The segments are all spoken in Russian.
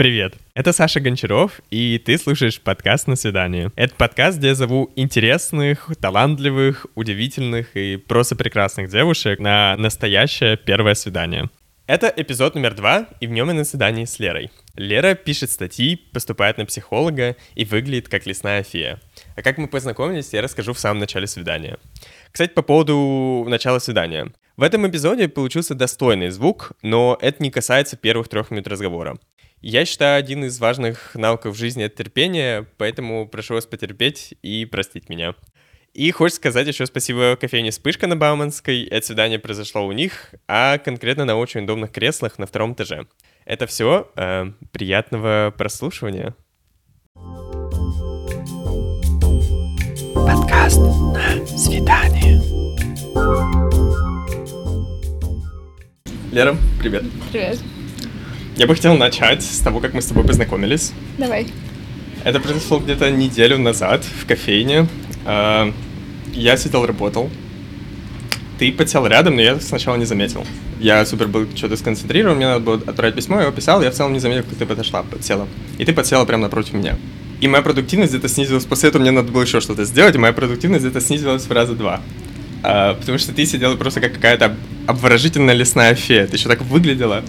Привет, это Саша Гончаров, и ты слушаешь подкаст «На свидание». Это подкаст, где я зову интересных, талантливых, удивительных и просто прекрасных девушек на настоящее первое свидание. Это эпизод номер два, и в нем я на свидании с Лерой. Лера пишет статьи, поступает на психолога и выглядит как лесная фея. А как мы познакомились, я расскажу в самом начале свидания. Кстати, по поводу начала свидания. В этом эпизоде получился достойный звук, но это не касается первых трех минут разговора. Я считаю, один из важных навыков жизни — это терпение, поэтому прошу вас потерпеть и простить меня. И хочется сказать еще спасибо кофейне «Вспышка» на Бауманской. Это свидание произошло у них, а конкретно на очень удобных креслах на втором этаже. Это все. Э, приятного прослушивания. Подкаст на свидание. Лера, привет. Привет. Я бы хотел начать с того, как мы с тобой познакомились. Давай. Это произошло где-то неделю назад в кофейне. А, я сидел, работал. Ты подсел рядом, но я сначала не заметил. Я супер был что-то сконцентрирован, мне надо было отправить письмо, я его писал, я в целом не заметил, как ты подошла, подсела. И ты подсела прямо напротив меня. И моя продуктивность где-то снизилась, после этого мне надо было еще что-то сделать, и моя продуктивность где-то снизилась в раза два. А, потому что ты сидела просто как какая-то обворожительная лесная фея, ты еще так выглядела.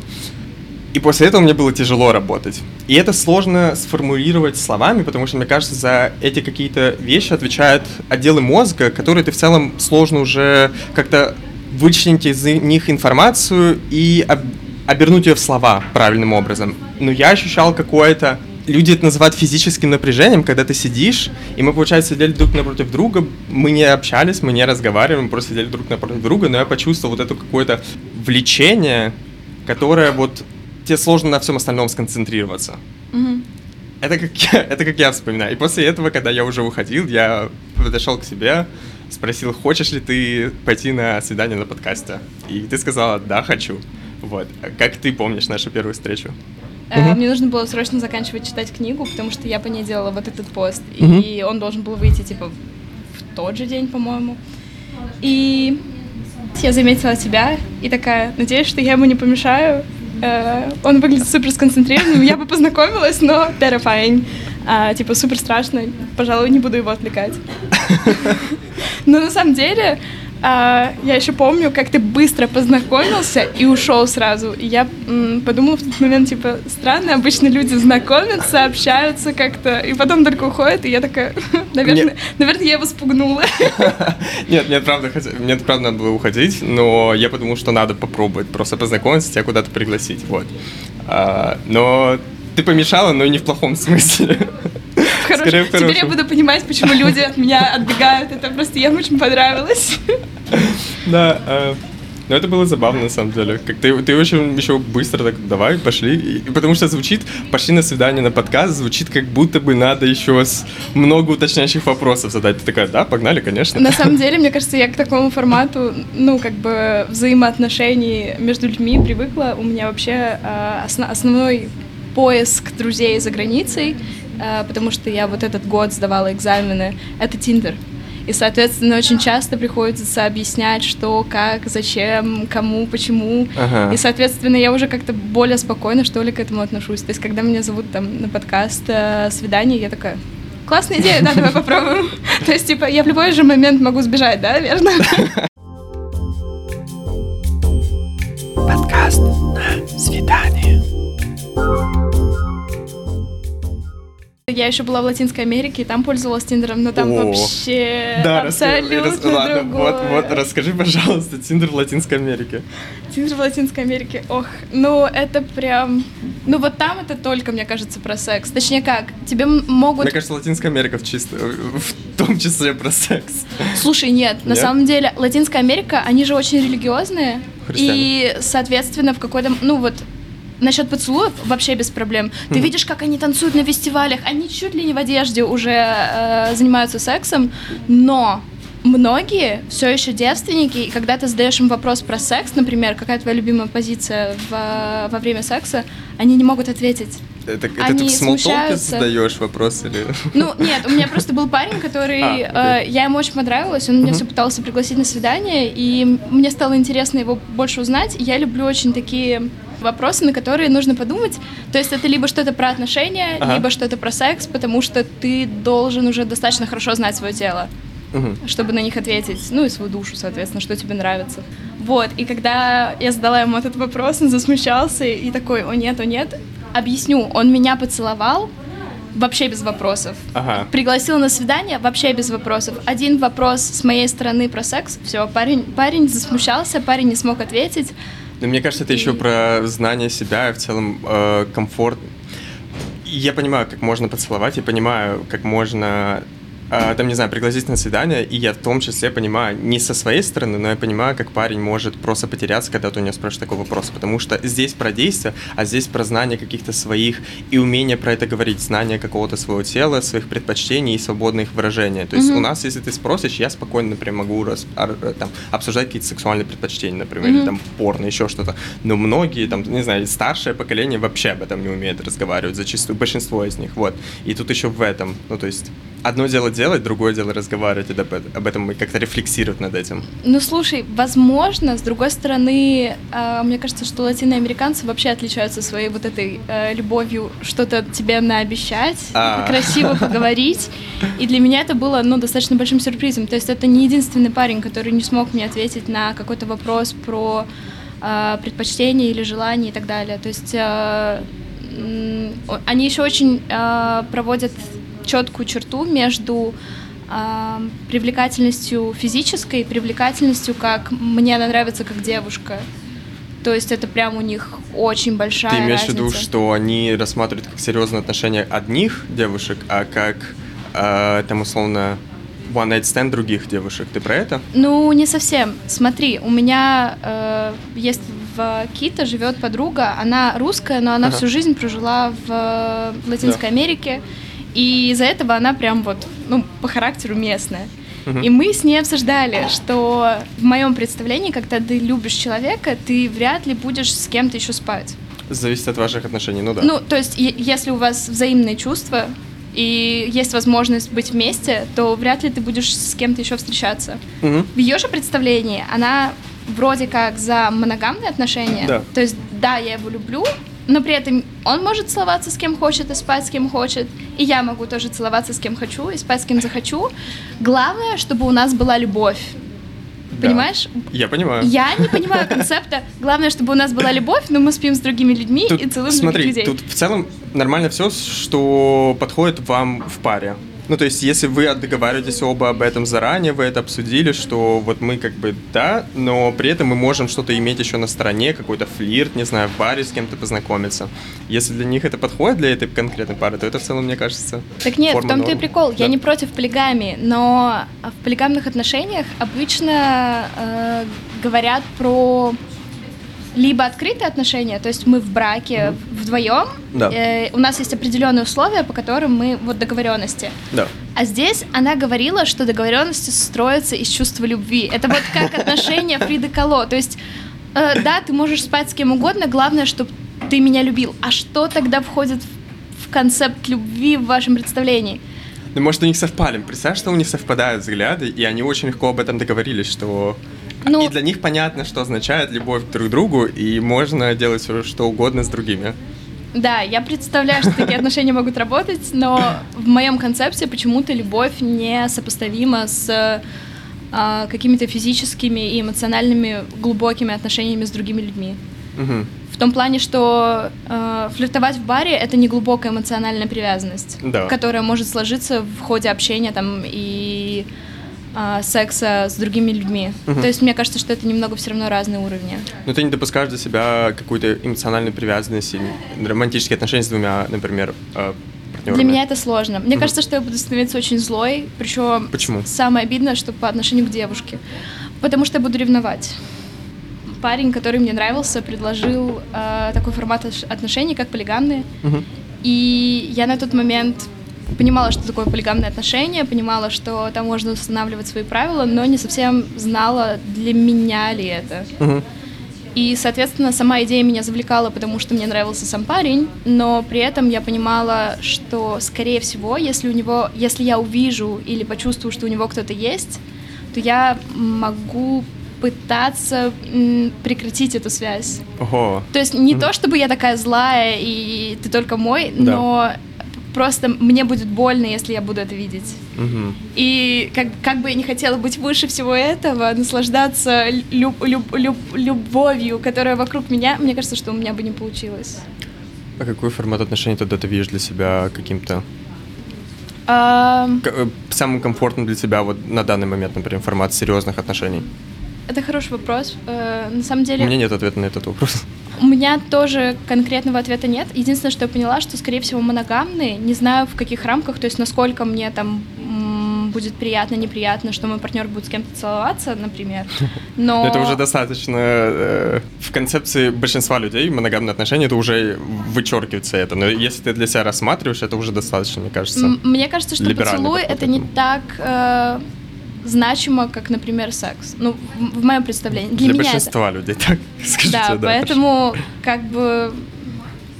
И после этого мне было тяжело работать. И это сложно сформулировать словами, потому что, мне кажется, за эти какие-то вещи отвечают отделы мозга, которые ты в целом сложно уже как-то вычленить из них информацию и об обернуть ее в слова правильным образом. Но я ощущал какое-то... Люди это называют физическим напряжением, когда ты сидишь, и мы, получается, сидели друг напротив друга, мы не общались, мы не разговаривали, мы просто сидели друг напротив друга, но я почувствовал вот это какое-то влечение, которое вот тебе сложно на всем остальном сконцентрироваться. Угу. Это как, я, это как я вспоминаю. И после этого, когда я уже уходил, я подошел к себе, спросил, хочешь ли ты пойти на свидание на подкасте? И ты сказала, да, хочу. Вот. Как ты помнишь нашу первую встречу? Uh-huh. Мне нужно было срочно заканчивать читать книгу, потому что я по ней делала вот этот пост. Uh-huh. И он должен был выйти, типа, в тот же день, по-моему. И я заметила тебя и такая, надеюсь, что я ему не помешаю. Э, он выглядит супер сконцентрированным. Я бы познакомилась, но terrifying. А, типа супер страшно. Пожалуй, не буду его отвлекать. Но на самом деле а, я еще помню, как ты быстро познакомился и ушел сразу. И я м, подумала в тот момент, типа, странно, обычно люди знакомятся, общаются как-то, и потом только уходят, и я такая, наверное, нет. наверное, я его спугнула. Нет, мне правда, мне правда надо было уходить, но я подумал, что надо попробовать просто познакомиться, тебя куда-то пригласить, вот. А, но ты помешала, но не в плохом смысле. Скорее, Теперь я буду понимать, почему люди от меня отбегают. Это просто ей очень понравилось. Да, э, но это было забавно, на самом деле. Как ты, ты очень еще быстро так, давай, пошли. И, потому что звучит, пошли на свидание на подкаст, звучит как будто бы надо еще с много уточняющих вопросов задать. Ты такая, да, погнали, конечно. На самом деле, мне кажется, я к такому формату, ну, как бы взаимоотношений между людьми привыкла. У меня вообще э, основ, основной поиск друзей за границей, потому что я вот этот год сдавала экзамены, это Тиндер. И, соответственно, очень часто приходится объяснять, что, как, зачем, кому, почему. Ага. И, соответственно, я уже как-то более спокойно, что ли, к этому отношусь. То есть, когда меня зовут там на подкаст э, «Свидание», я такая, классная идея, да, давай попробуем. То есть, типа, я в любой же момент могу сбежать, да, верно? Я еще была в Латинской Америке, и там пользовалась Тиндером, но там О, вообще да, абсолютно рас, ладно, Вот, вот, расскажи, пожалуйста, Тиндер в Латинской Америке. Тиндер в Латинской Америке, ох, ну это прям... Ну вот там это только, мне кажется, про секс. Точнее как, тебе могут... Мне кажется, Латинская Америка в, чисто, в том числе про секс. Слушай, нет, нет, на самом деле, Латинская Америка, они же очень религиозные. Христиане. И, соответственно, в какой-то... Ну вот, насчет поцелуев вообще без проблем. Ты mm видишь, как они танцуют на фестивалях, они чуть ли не в одежде уже э, занимаются сексом, но многие все еще девственники, и когда ты задаешь им вопрос про секс, например, какая твоя любимая позиция в, во время секса, они не могут ответить. Это, это они ты в смолтолке задаешь вопрос или? Ну, нет, у меня просто был парень, который... А, э, я ему очень понравилась, он uh-huh. меня все пытался пригласить на свидание, и мне стало интересно его больше узнать. Я люблю очень такие Вопросы, на которые нужно подумать. То есть это либо что-то про отношения, Ага. либо что-то про секс, потому что ты должен уже достаточно хорошо знать свое тело, Мгм. чтобы на них ответить. Ну и свою душу, соответственно, что тебе нравится. Вот, и когда я задала ему этот вопрос, он засмущался и такой, о нет, о нет. Объясню, он меня поцеловал, вообще без вопросов. Ага. Пригласил на свидание вообще без вопросов. Один вопрос с моей стороны про секс, все, парень, парень засмущался, парень не смог ответить. Но мне кажется, это еще про знание себя и в целом э, комфорт. Я понимаю, как можно поцеловать, я понимаю, как можно там, не знаю, пригласить на свидание, и я в том числе понимаю, не со своей стороны, но я понимаю, как парень может просто потеряться, когда ты у него спрашиваешь такой вопрос, потому что здесь про действие, а здесь про знание каких-то своих и умение про это говорить, знание какого-то своего тела, своих предпочтений и свободное их выражение. То есть Мгм. у нас, если ты спросишь, я спокойно, например, могу ар- э, там, обсуждать какие-то сексуальные предпочтения, например, или Мгм. там порно, еще что-то. Но многие, там, не знаю, старшее поколение вообще об этом не умеет разговаривать, зачастую, большинство из них, вот. И тут еще в этом, ну, то есть, одно дело делать, другое дело разговаривать об этом и как-то рефлексировать над этим. Ну, слушай, возможно, с другой стороны, а, мне кажется, что латиноамериканцы вообще отличаются своей вот этой э, любовью что-то тебе наобещать, А. красиво поговорить. И для меня это было, ну, достаточно большим сюрпризом. То есть это не единственный парень, который не смог мне ответить на какой-то вопрос про э, предпочтения или желания и так далее. То есть э, они еще очень э, проводят четкую черту между а, привлекательностью физической и привлекательностью, как мне она нравится как девушка. То есть это прям у них очень большая Ты имеешь в разница. виду, что они рассматривают как серьезные отношения одних девушек, а как, э, там, условно, one night stand других девушек? Ты про это? Ну, не совсем. Смотри, у меня э, есть в Кита живет подруга, она русская, но она Ага. всю жизнь прожила в, э, в Латинской Америке, и из-за этого она прям вот, ну, по характеру местная. И мы с ней обсуждали, что в моем представлении, когда ты любишь человека, ты вряд ли будешь с кем-то еще спать. Зависит от ваших отношений, ну да. Ну, то есть, если у вас взаимные чувства и есть возможность быть вместе, то вряд ли ты будешь с кем-то еще встречаться. Мгм. В ее же представлении она вроде как за моногамные отношения. Да. То есть, да, я его люблю, но при этом он может целоваться с кем хочет и спать с кем хочет. И я могу тоже целоваться с кем хочу и спать с кем захочу. Главное, чтобы у нас была любовь. Да. Понимаешь? Я понимаю. Я не понимаю концепта. Главное, чтобы у нас была любовь, но мы спим с другими людьми Тут, и целуем смотри, других людей. тут в целом нормально все, что подходит вам в паре. Ну, то есть, если вы договариваетесь оба об этом заранее, вы это обсудили, что вот мы как бы да, но при этом мы можем что-то иметь еще на стороне, какой-то флирт, не знаю, в баре с кем-то познакомиться. Если для них это подходит для этой конкретной пары, то это в целом, мне кажется, Так нет, в том-то и прикол. Я Да. не против полигамии, но в полигамных отношениях обычно э, говорят про либо открытые отношения, то есть мы в браке вдвоем, Да. э, у нас есть определенные условия, по которым мы вот договоренности. Да. А здесь она говорила, что договоренности строятся из чувства любви. Это вот как отношения Фриды Кало. То есть, э, да, ты можешь спать с кем угодно, главное, чтобы ты меня любил. А что тогда входит в концепт любви в вашем представлении? Ну, может, у них совпали. Представь, что у них совпадают взгляды, и они очень легко об этом договорились, что... Ну- И для них понятно, что означает любовь друг к другу, и можно делать что угодно с другими. Да, я представляю, что такие отношения могут работать, но в моем концепте почему-то любовь не сопоставима с а, какими-то физическими и эмоциональными глубокими отношениями с другими людьми. Мгм. В том плане, что э, флиртовать в баре это не глубокая эмоциональная привязанность, Да. которая может сложиться в ходе общения там и а, секса с другими людьми. Мгм. То есть мне кажется, что это немного все равно разные уровни. Но ты не допускаешь для себя какую-то эмоциональную привязанность или романтические отношения с двумя, например, э, партнерами. Для меня это сложно. Мне Мгм. кажется, что я буду становиться очень злой, причем Почему? самое обидное, что по отношению к девушке, потому что я буду ревновать. Парень, который мне нравился, предложил э, такой формат ош- отношений, как полигамные. Мгм. И я на тот момент понимала, что такое полигамные отношения, понимала, что там можно устанавливать свои правила, но не совсем знала, для меня ли это. Мгм. И, соответственно, сама идея меня завлекала, потому что мне нравился сам парень, но при этом я понимала, что, скорее всего, если у него, если я увижу или почувствую, что у него кто-то есть, то я могу пытаться прекратить эту связь. Ого. То есть не Мгм. то, чтобы я такая злая и ты только мой, Да. но просто мне будет больно, если я буду это видеть. Мгм. И как, как бы я не хотела быть выше всего этого, наслаждаться люб- люб- люб- любовью, которая вокруг меня, мне кажется, что у меня бы не получилось. А какой формат отношений тогда ты видишь для себя каким-то э, самым комфортным для тебя вот на данный момент, например, формат серьезных отношений? это хороший вопрос. Э, на самом У деле, меня нет ответа на этот вопрос. У меня тоже конкретного ответа нет. Единственное, что я поняла, что, скорее всего, моногамные. Не знаю, в каких рамках, то есть насколько мне там будет приятно, неприятно, что мой партнер будет с кем-то целоваться, например. Но это уже достаточно э, в концепции большинства людей моногамные отношения это уже вычеркивается это. Но если ты для себя рассматриваешь, это уже достаточно, мне кажется. Мне кажется, что поцелуй это не так э, значимо, как, например, секс. Ну, в, моем представлении. Для, Для меня это- большинства людей, так скажите. Да, поэтому, как бы,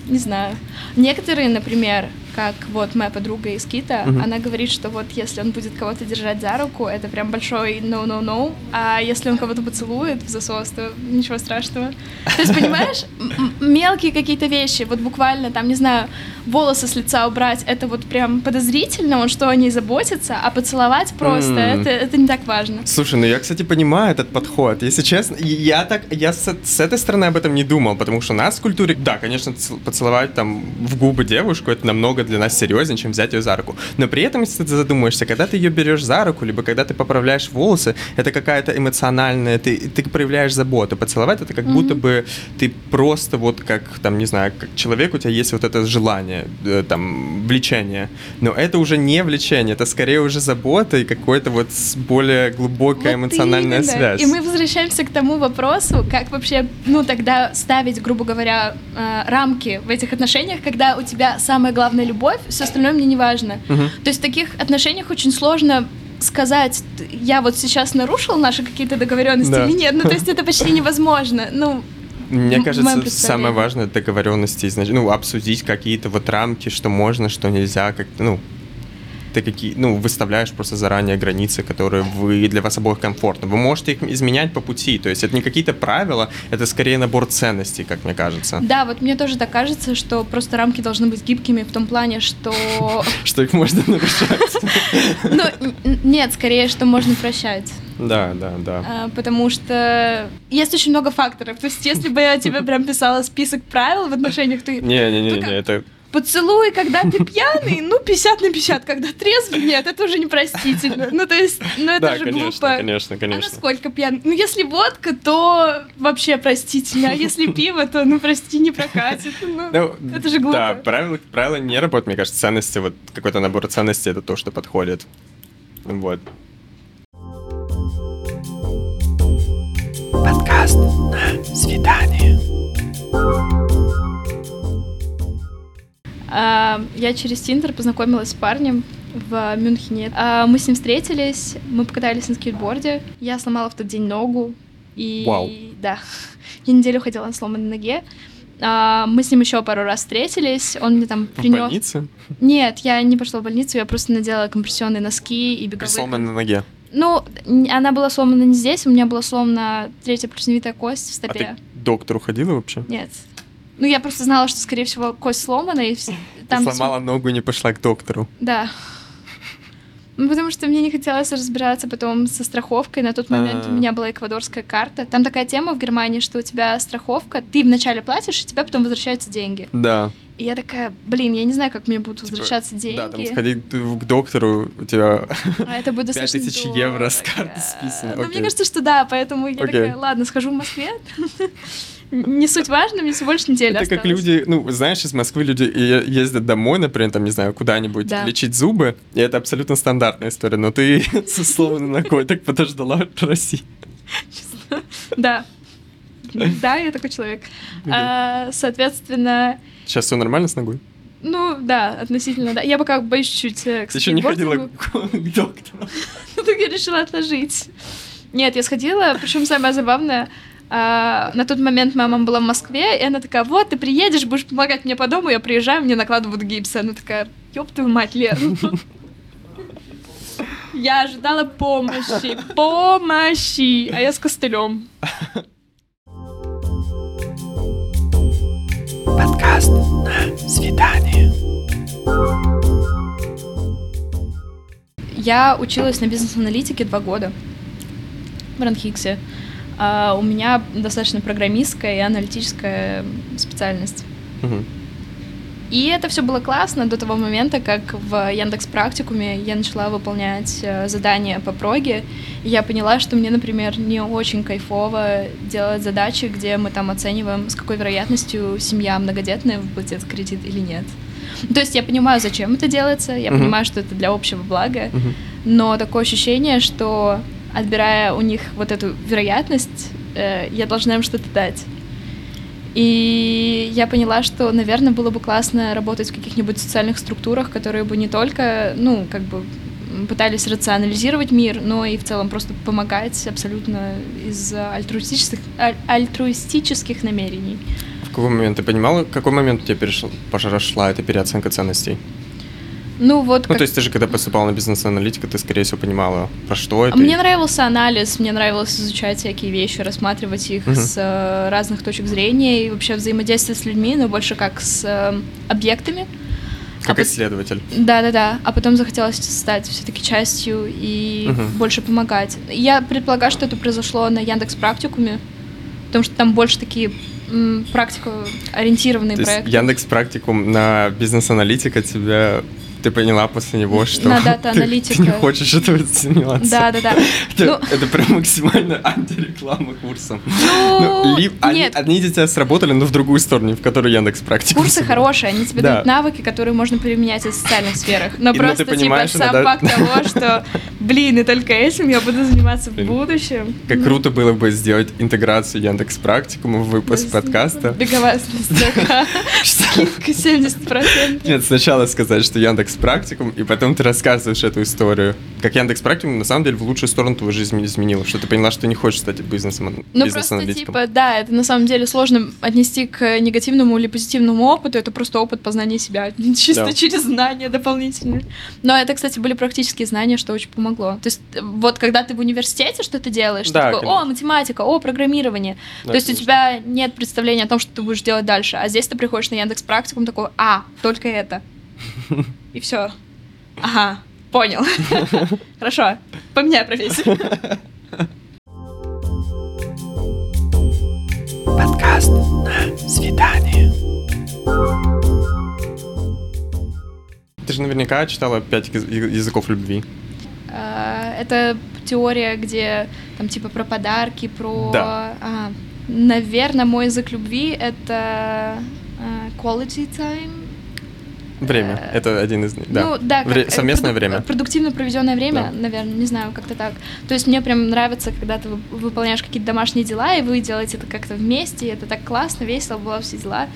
не знаю. Некоторые, например, как вот моя подруга из Кита, Мгм. она говорит, что вот если он будет кого-то держать за руку, это прям большой no-no-no, а если он кого-то поцелует в засос, то ничего страшного. То есть, понимаешь, мелкие какие-то вещи, вот буквально там, не знаю, волосы с лица убрать, это вот прям подозрительно, он что, о ней заботится, а поцеловать просто, М. это, это не так важно. Слушай, ну я, кстати, понимаю этот подход. Если честно, я так, я с, с этой стороны об этом не думал, потому что у нас в культуре, да, конечно, поцеловать там в губы девушку, это намного для нас серьезнее, чем взять ее за руку. Но при этом, если ты задумаешься, когда ты ее берешь за руку, либо когда ты поправляешь волосы, это какая-то эмоциональная, ты, ты проявляешь заботу. Поцеловать это как Мгм. будто бы ты просто вот как, там, не знаю, как человек, у тебя есть вот это желание, э, там, влечение. Но это уже не влечение, это скорее уже забота и какой-то вот более глубокая Вот эмоциональная именно. связь. И мы возвращаемся к тому вопросу, как вообще, ну, тогда ставить, грубо говоря, э, рамки в этих отношениях, когда у тебя самая главная любовь, все остальное мне не важно. Мгм. То есть в таких отношениях очень сложно сказать, я вот сейчас нарушил наши какие-то договоренности Да. или нет. Ну, то есть это почти невозможно. Ну, Мне кажется, самое важное договоренности, ну, обсудить какие-то вот рамки, что можно, что нельзя, как ну, ты какие, ну, выставляешь просто заранее границы, которые вы для вас обоих комфортны. Вы можете их изменять по пути, то есть это не какие-то правила, это скорее набор ценностей, как мне кажется. да, вот мне тоже так кажется, что просто рамки должны быть гибкими в том плане, что... Что их можно нарушать. Ну, нет, скорее, что можно прощать. Да, да, да. А, потому что есть очень много факторов. То есть, если бы я тебе прям писала список правил в отношениях, то Не-не-не, это поцелуй, когда ты пьяный, ну, 50 на 50, когда трезвый, нет, это уже непростительно. Ну, то есть, ну, это Да, же конечно, глупо. конечно, А конечно. насколько пьяный? Ну, если водка, то вообще простительно, а если пиво, то, ну, прости, не прокатит. Ну, Ну, это же глупо. Да, правила, правила не работают, мне кажется, ценности, вот какой-то набор ценностей это то, что подходит. Вот. Подкаст на свидание. А, Я через Тиндер познакомилась с парнем в Мюнхене. А, Мы с ним встретились, мы покатались на скейтборде. Я сломала в тот день ногу. И Вау. да, я неделю ходила на сломанной ноге. А, Мы с ним еще пару раз встретились. Он мне там В принес. больнице? Нет, я не пошла в больницу, я просто надела компрессионные носки и При беговые. сломанной ноге. Ну, она была сломана не здесь, у меня была сломана третья плюсневитая кость в А стопе. ты к доктору ходила вообще? Нет. Ну, я просто знала, что, скорее всего, кость сломана, и вс- там... Сломала ногу и не пошла к доктору. Да. Ну, потому что мне не хотелось разбираться потом со страховкой. На тот момент А. у меня была эквадорская карта. Там такая тема в Германии, что у тебя страховка, ты вначале платишь, и тебе потом возвращаются деньги. Да. И я такая, блин, я не знаю, как мне будут возвращаться деньги. Типа, Да, там сходить к доктору, у тебя... А это будет достаточно 5000 дорого. евро с карты списано, Ну, мне кажется, что да, поэтому я такая, ладно, схожу в Москве. Не суть важно, мне всего больше недели Это как люди, ну, знаешь, из Москвы люди ездят домой, например, там, не знаю, куда-нибудь Да. лечить зубы, и это абсолютно стандартная история, но ты со сломанной ногой так подождала России. Да. Да, я такой человек. А, Соответственно, Сейчас все нормально с ногой? ну да, относительно, да. Я пока боюсь чуть э, к Ты еще не ходила к доктору? Ну, так я решила отложить. Нет, я сходила, причем самое забавное, а, на тот момент моя мама была в Москве, и она такая, вот, ты приедешь, будешь помогать мне по дому, я приезжаю, мне накладывают гипс. Она такая, ёб твою мать, Лер. Я ожидала помощи, помощи, а я с костылем. Подкаст на свидание. Я училась на бизнес-аналитике два года в Ранхиксе. А у меня достаточно программистская и аналитическая специальность. Угу. И это все было классно до того момента, как в Яндекс Практикуме я начала выполнять э, задания по проге. И я поняла, что мне, например, не очень кайфово делать задачи, где мы там оцениваем, с какой вероятностью семья многодетная выплатит кредит или нет. То есть я понимаю, зачем это делается, я uh-huh. понимаю, что это для общего блага, uh-huh. но такое ощущение, что отбирая у них вот эту вероятность, э, я должна им что-то дать. И я поняла, что, наверное, было бы классно работать в каких-нибудь социальных структурах, которые бы не только, ну, как бы пытались рационализировать мир, но и в целом просто помогать абсолютно из альтруистических, альтруистических намерений. В какой момент ты понимала, в какой момент у тебя перешла, пошла эта переоценка ценностей? Ну вот. Ну как... то есть ты же когда поступала на бизнес-аналитику, ты скорее всего понимала, про что это. Мне нравился анализ, мне нравилось изучать всякие вещи, рассматривать их uh-huh. с э, разных точек зрения и вообще взаимодействовать с людьми, но больше как с э, объектами. Как а исследователь. Да, да, да. А потом захотелось стать все-таки частью и uh-huh. больше помогать. Я предполагаю, что это произошло на Яндекс Практикуме, потому что там больше такие практику ориентированные проекты. Яндекс Практикум на бизнес-аналитика тебя ты поняла после него, что на дата аналитика. Ты, ты не хочешь этого заниматься. Да, да, да. Это, ну... это прям максимально антиреклама курсом. Ну, ну ли, нет. Они, они тебя сработали, но в другую сторону, в которую Яндекс практика. Курсы хорошие, они тебе да. дают навыки, которые можно применять в социальных сферах. Но и, ну, просто типа сам факт того, что, блин, и только этим я буду заниматься блин. в будущем. Как ну. круто было бы сделать интеграцию Яндекс практикума в выпуск подкаста. Беговая скидка 70%. Нет, сначала сказать, что Яндекс Яндекс Практикум, и потом ты рассказываешь эту историю. Как Яндекс Практикум на самом деле в лучшую сторону твою жизнь изменила, что ты поняла, что ты не хочешь стать бизнесом. Ну просто типа, да, это на самом деле сложно отнести к негативному или позитивному опыту, это просто опыт познания себя, чисто да. через знания дополнительные. Но это, кстати, были практические знания, что очень помогло. То есть вот когда ты в университете что-то делаешь, да, ты такой, о, математика, о, программирование. Да, То есть конечно. у тебя нет представления о том, что ты будешь делать дальше, а здесь ты приходишь на Яндекс Практикум такой, а, только это. И все. Ага, понял. Хорошо, поменяй профессию. Подкаст на свидание. Ты же наверняка читала пять языков любви. Это теория, где там типа про подарки, про... Да. А, наверное, мой язык любви — это а, quality time, Время. Э, это один из них. Да. Ну, да, Вре- как, совместное время. Продуктивно проведенное время, да. наверное, не знаю, как-то так. То есть мне прям нравится, когда ты выполняешь какие-то домашние дела, и вы делаете это как-то вместе, и это так классно, весело, было все дела.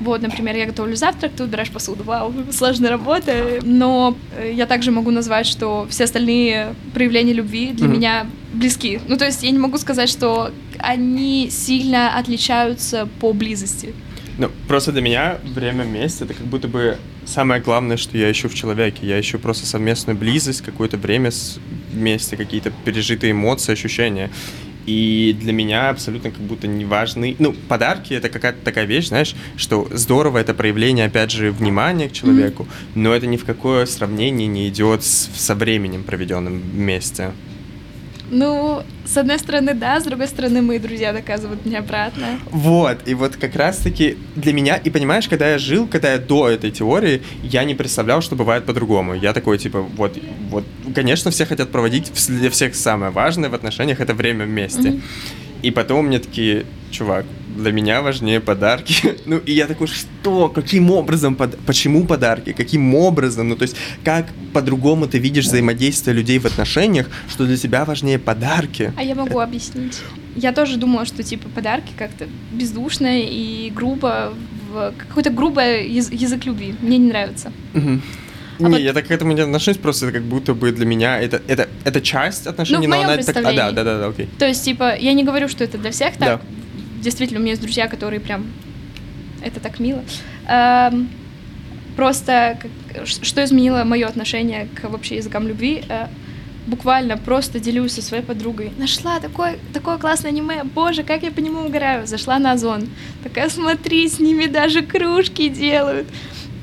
Вот, например, я готовлю завтрак, ты убираешь посуду. Вау, сложная работа. Но э, я также могу назвать, что все остальные проявления любви для mm-hmm. меня близки. Ну, то есть я не могу сказать, что они сильно отличаются по близости. Ну, просто для меня время вместе это как будто бы самое главное, что я ищу в человеке. Я ищу просто совместную близость, какое-то время вместе, какие-то пережитые эмоции, ощущения. И для меня абсолютно как будто не важны... Ну, подарки — это какая-то такая вещь, знаешь, что здорово, это проявление, опять же, внимания к человеку, mm-hmm. но это ни в какое сравнение не идет с, со временем, проведенным вместе. Ну, с одной стороны, да, с другой стороны, мои друзья доказывают мне обратно. Вот, и вот как раз-таки для меня, и понимаешь, когда я жил, когда я до этой теории, я не представлял, что бывает по-другому. Я такой, типа, вот, вот, конечно, все хотят проводить, для всех самое важное в отношениях — это время вместе. Mm-hmm. И потом мне такие, чувак, для меня важнее подарки. ну, и я такой, что? Каким образом? Под... Почему подарки? Каким образом? Ну, то есть, как по-другому ты видишь взаимодействие людей в отношениях, что для тебя важнее подарки? А я могу объяснить. Я тоже думала, что, типа, подарки как-то бездушно и грубо, в... какой-то грубый язык любви. Мне не нравится. Угу. А не, вот... я так к этому не отношусь, просто это как будто бы для меня это, это, это часть отношений, ну, в но она так. А, да, да, да, да, окей. То есть, типа, я не говорю, что это для всех так. Да действительно, у меня есть друзья, которые прям... Это так мило. Эм, просто что изменило мое отношение к вообще языкам любви? Э, буквально просто делюсь со своей подругой. Нашла такое, такое классное аниме, боже, как я по нему угораю. Зашла на Озон. Такая, смотри, с ними даже кружки делают.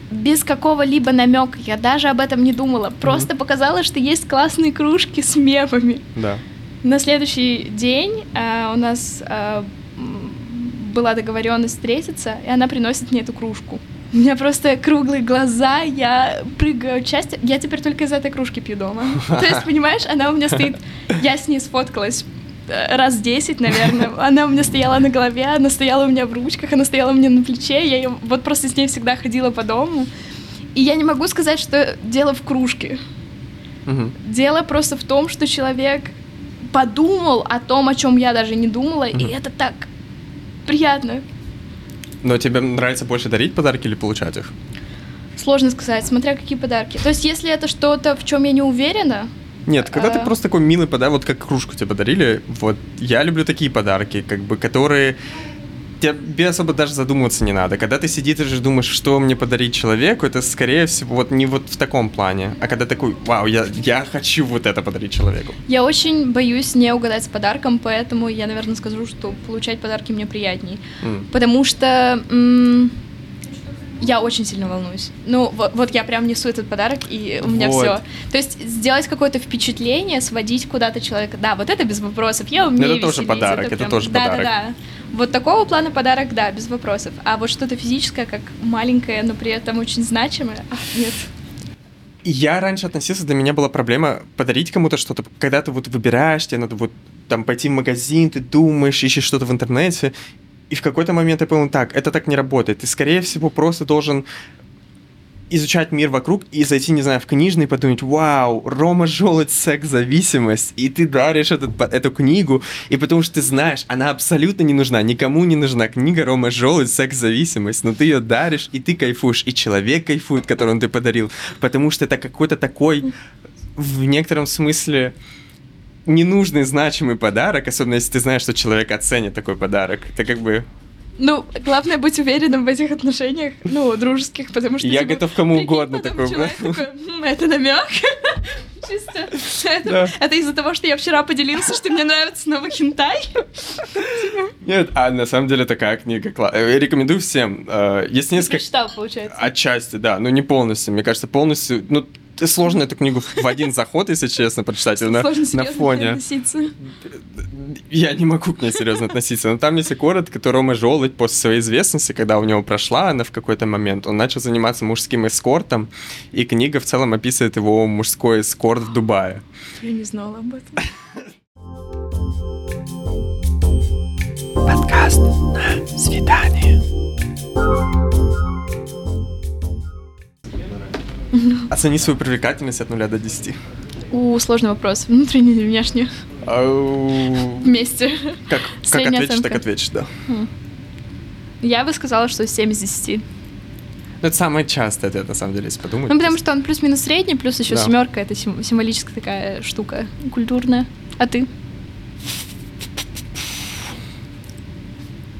Без какого-либо намека, я даже об этом не думала. Просто mm-hmm. показала, что есть классные кружки с мемами. Да. На следующий день э, у нас э, была договоренность встретиться, и она приносит мне эту кружку. У меня просто круглые глаза, я прыгаю часть. Я теперь только из этой кружки пью дома. То есть, понимаешь, она у меня стоит... Я с ней сфоткалась э, раз десять, наверное. Она у меня стояла на голове, она стояла у меня в ручках, она стояла у меня на плече. Я ее, вот просто с ней всегда ходила по дому. И я не могу сказать, что дело в кружке. Угу. Дело просто в том, что человек подумал о том, о чем я даже не думала, угу. и это так приятно. Но тебе нравится больше дарить подарки или получать их? Сложно сказать, смотря какие подарки. То есть, если это что-то, в чем я не уверена. Нет, когда а... ты просто такой милый подарок, вот как кружку тебе подарили, вот я люблю такие подарки, как бы, которые тебе особо даже задумываться не надо. Когда ты сидишь и думаешь, что мне подарить человеку, это скорее всего вот не вот в таком плане, а когда такой, вау, я, я хочу вот это подарить человеку. Я очень боюсь не угадать с подарком, поэтому я, наверное, скажу, что получать подарки мне приятней. Mm. Потому что... М- я очень сильно волнуюсь. Ну, вот, вот я прям несу этот подарок, и у меня вот. все. То есть сделать какое-то впечатление, сводить куда-то человека. Да, вот это без вопросов. Я умею. Это тоже подарок, это, прям... тоже да, подарок. Да, да, да. Вот такого плана подарок, да, без вопросов. А вот что-то физическое, как маленькое, но при этом очень значимое, ах, нет. Я раньше относился, для меня была проблема подарить кому-то что-то, когда ты вот выбираешь, тебе надо вот там пойти в магазин, ты думаешь, ищешь что-то в интернете, и в какой-то момент я понял, так, это так не работает. Ты, скорее всего, просто должен изучать мир вокруг и зайти, не знаю, в книжный и подумать, вау, Рома Желудь, секс-зависимость, и ты даришь этот, эту книгу, и потому что ты знаешь, она абсолютно не нужна, никому не нужна книга Рома Желудь, секс-зависимость, но ты ее даришь, и ты кайфуешь, и человек кайфует, которого ты подарил, потому что это какой-то такой, в некотором смысле, ненужный, значимый подарок, особенно если ты знаешь, что человек оценит такой подарок. Это как бы ну, главное быть уверенным в этих отношениях, ну, дружеских, потому что... Я типа, готов кому угодно такой. такой это намек. Чисто. Это, да. это из-за того, что я вчера поделился, что мне нравится новый хентай. Нет, а на самом деле такая книга. Э, рекомендую всем. Э, есть несколько... Ты читал, получается. Отчасти, да, но не полностью. Мне кажется, полностью... Ну, сложно эту книгу в один заход, если честно, прочитать. На, на фоне. Относиться. Я не могу к ней серьезно относиться. Но там, если коротко, то Рома Желудь после своей известности, когда у него прошла она в какой-то момент, он начал заниматься мужским эскортом, и книга в целом описывает его мужской эскорт в Дубае. Я не знала об этом. Подкаст на свидание. Оцени свою привлекательность от 0 до 10. У, сложный вопрос. Внутренний или внешний? Вместе. Как, как ответишь, так ответишь, да. Я бы сказала, что 7 из 10. Ну, это самый частый ответ, на самом деле, если подумать. Ну, потому что он плюс-минус средний, плюс еще да. семерка, это сим- символическая такая штука, культурная. А ты?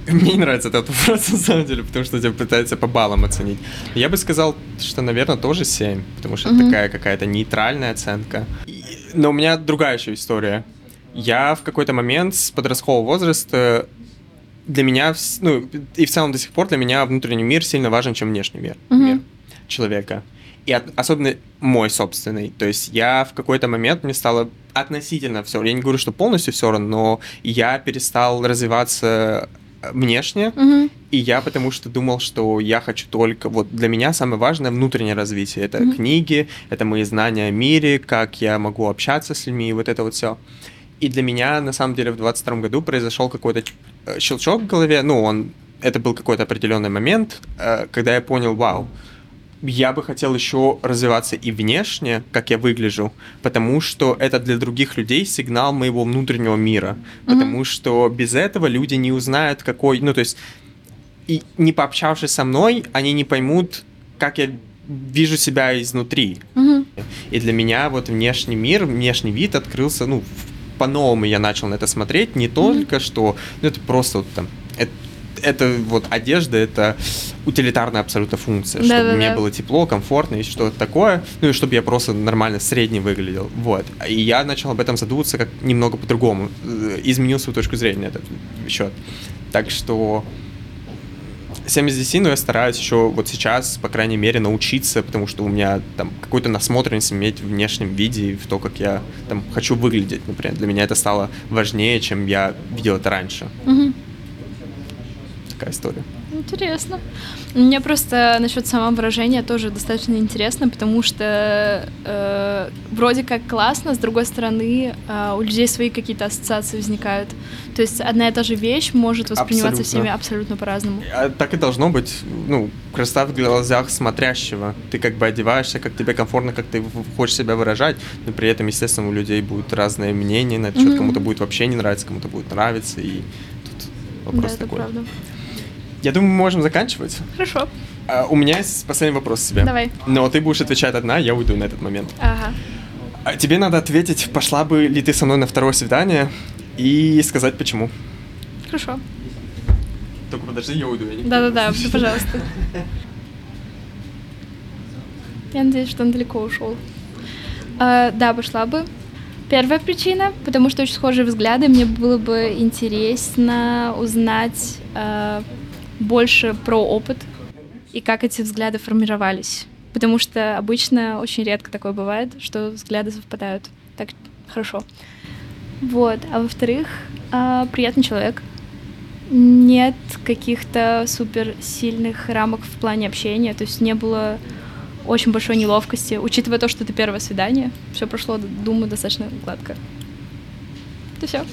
Мне не нравится этот вопрос, на самом деле, потому что тебя пытаются по баллам оценить. Я бы сказал, что, наверное, тоже 7, потому что mm-hmm. это такая какая-то нейтральная оценка. Но у меня другая еще история. Я в какой-то момент с подросткового возраста для меня, ну, и в целом до сих пор для меня внутренний мир сильно важен, чем внешний мир, mm-hmm. мир человека. И от, особенно мой собственный. То есть я в какой-то момент мне стало относительно все. Я не говорю, что полностью все равно, но я перестал развиваться внешне, угу. и я потому что думал, что я хочу только... Вот для меня самое важное внутреннее развитие. Это угу. книги, это мои знания о мире, как я могу общаться с людьми, и вот это вот все. И для меня, на самом деле, в 22 году произошел какой-то э, щелчок в голове. Ну, он... Это был какой-то определенный момент, э, когда я понял, вау, я бы хотел еще развиваться и внешне, как я выгляжу, потому что это для других людей сигнал моего внутреннего мира, mm-hmm. потому что без этого люди не узнают, какой, ну то есть и не пообщавшись со мной, они не поймут, как я вижу себя изнутри. Mm-hmm. И для меня вот внешний мир, внешний вид открылся, ну по-новому я начал на это смотреть, не только mm-hmm. что, ну это просто вот там это это вот одежда, это утилитарная абсолютно функция, чтобы Да-да-да. мне было тепло, комфортно и что-то такое, ну и чтобы я просто нормально средний выглядел, вот. И я начал об этом задумываться как немного по-другому, э, изменил свою точку зрения на этот счет. Так что 7 из 10, но я стараюсь еще вот сейчас, по крайней мере, научиться, потому что у меня там какую-то насмотренность иметь в внешнем виде, и в то, как я там хочу выглядеть, например. Для меня это стало важнее, чем я видел это раньше. Мгм. Такая история. Интересно. Мне просто насчет самовыражения тоже достаточно интересно, потому что э, вроде как классно, с другой стороны, э, у людей свои какие-то ассоциации возникают. То есть одна и та же вещь может восприниматься Абсолютно. всеми абсолютно по-разному. А так и должно быть, ну, красота в глазах смотрящего. Ты как бы одеваешься, как тебе комфортно, как ты хочешь себя выражать, но при этом, естественно, у людей будут разные мнения на этот счет. Мгм. Кому-то будет вообще не нравиться, кому-то будет нравиться, и вопрос да, это такой. правда. Я думаю, мы можем заканчивать. Хорошо. А, у меня есть последний вопрос к тебе. Давай. Но ты будешь отвечать одна, я уйду на этот момент. Ага. А тебе надо ответить, пошла бы ли ты со мной на второе свидание, и сказать почему. Хорошо. Только подожди, я уйду. Да-да-да, пожалуйста. Я надеюсь, что он далеко ушел. А, да, пошла бы. Первая причина, потому что очень схожие взгляды. Мне было бы интересно узнать а, больше про опыт и как эти взгляды формировались. Потому что обычно очень редко такое бывает, что взгляды совпадают. Так хорошо. Вот. А во-вторых, а, приятный человек. Нет каких-то супер сильных рамок в плане общения, то есть не было очень большой неловкости, учитывая то, что это первое свидание, все прошло, думаю, достаточно гладко. Это все.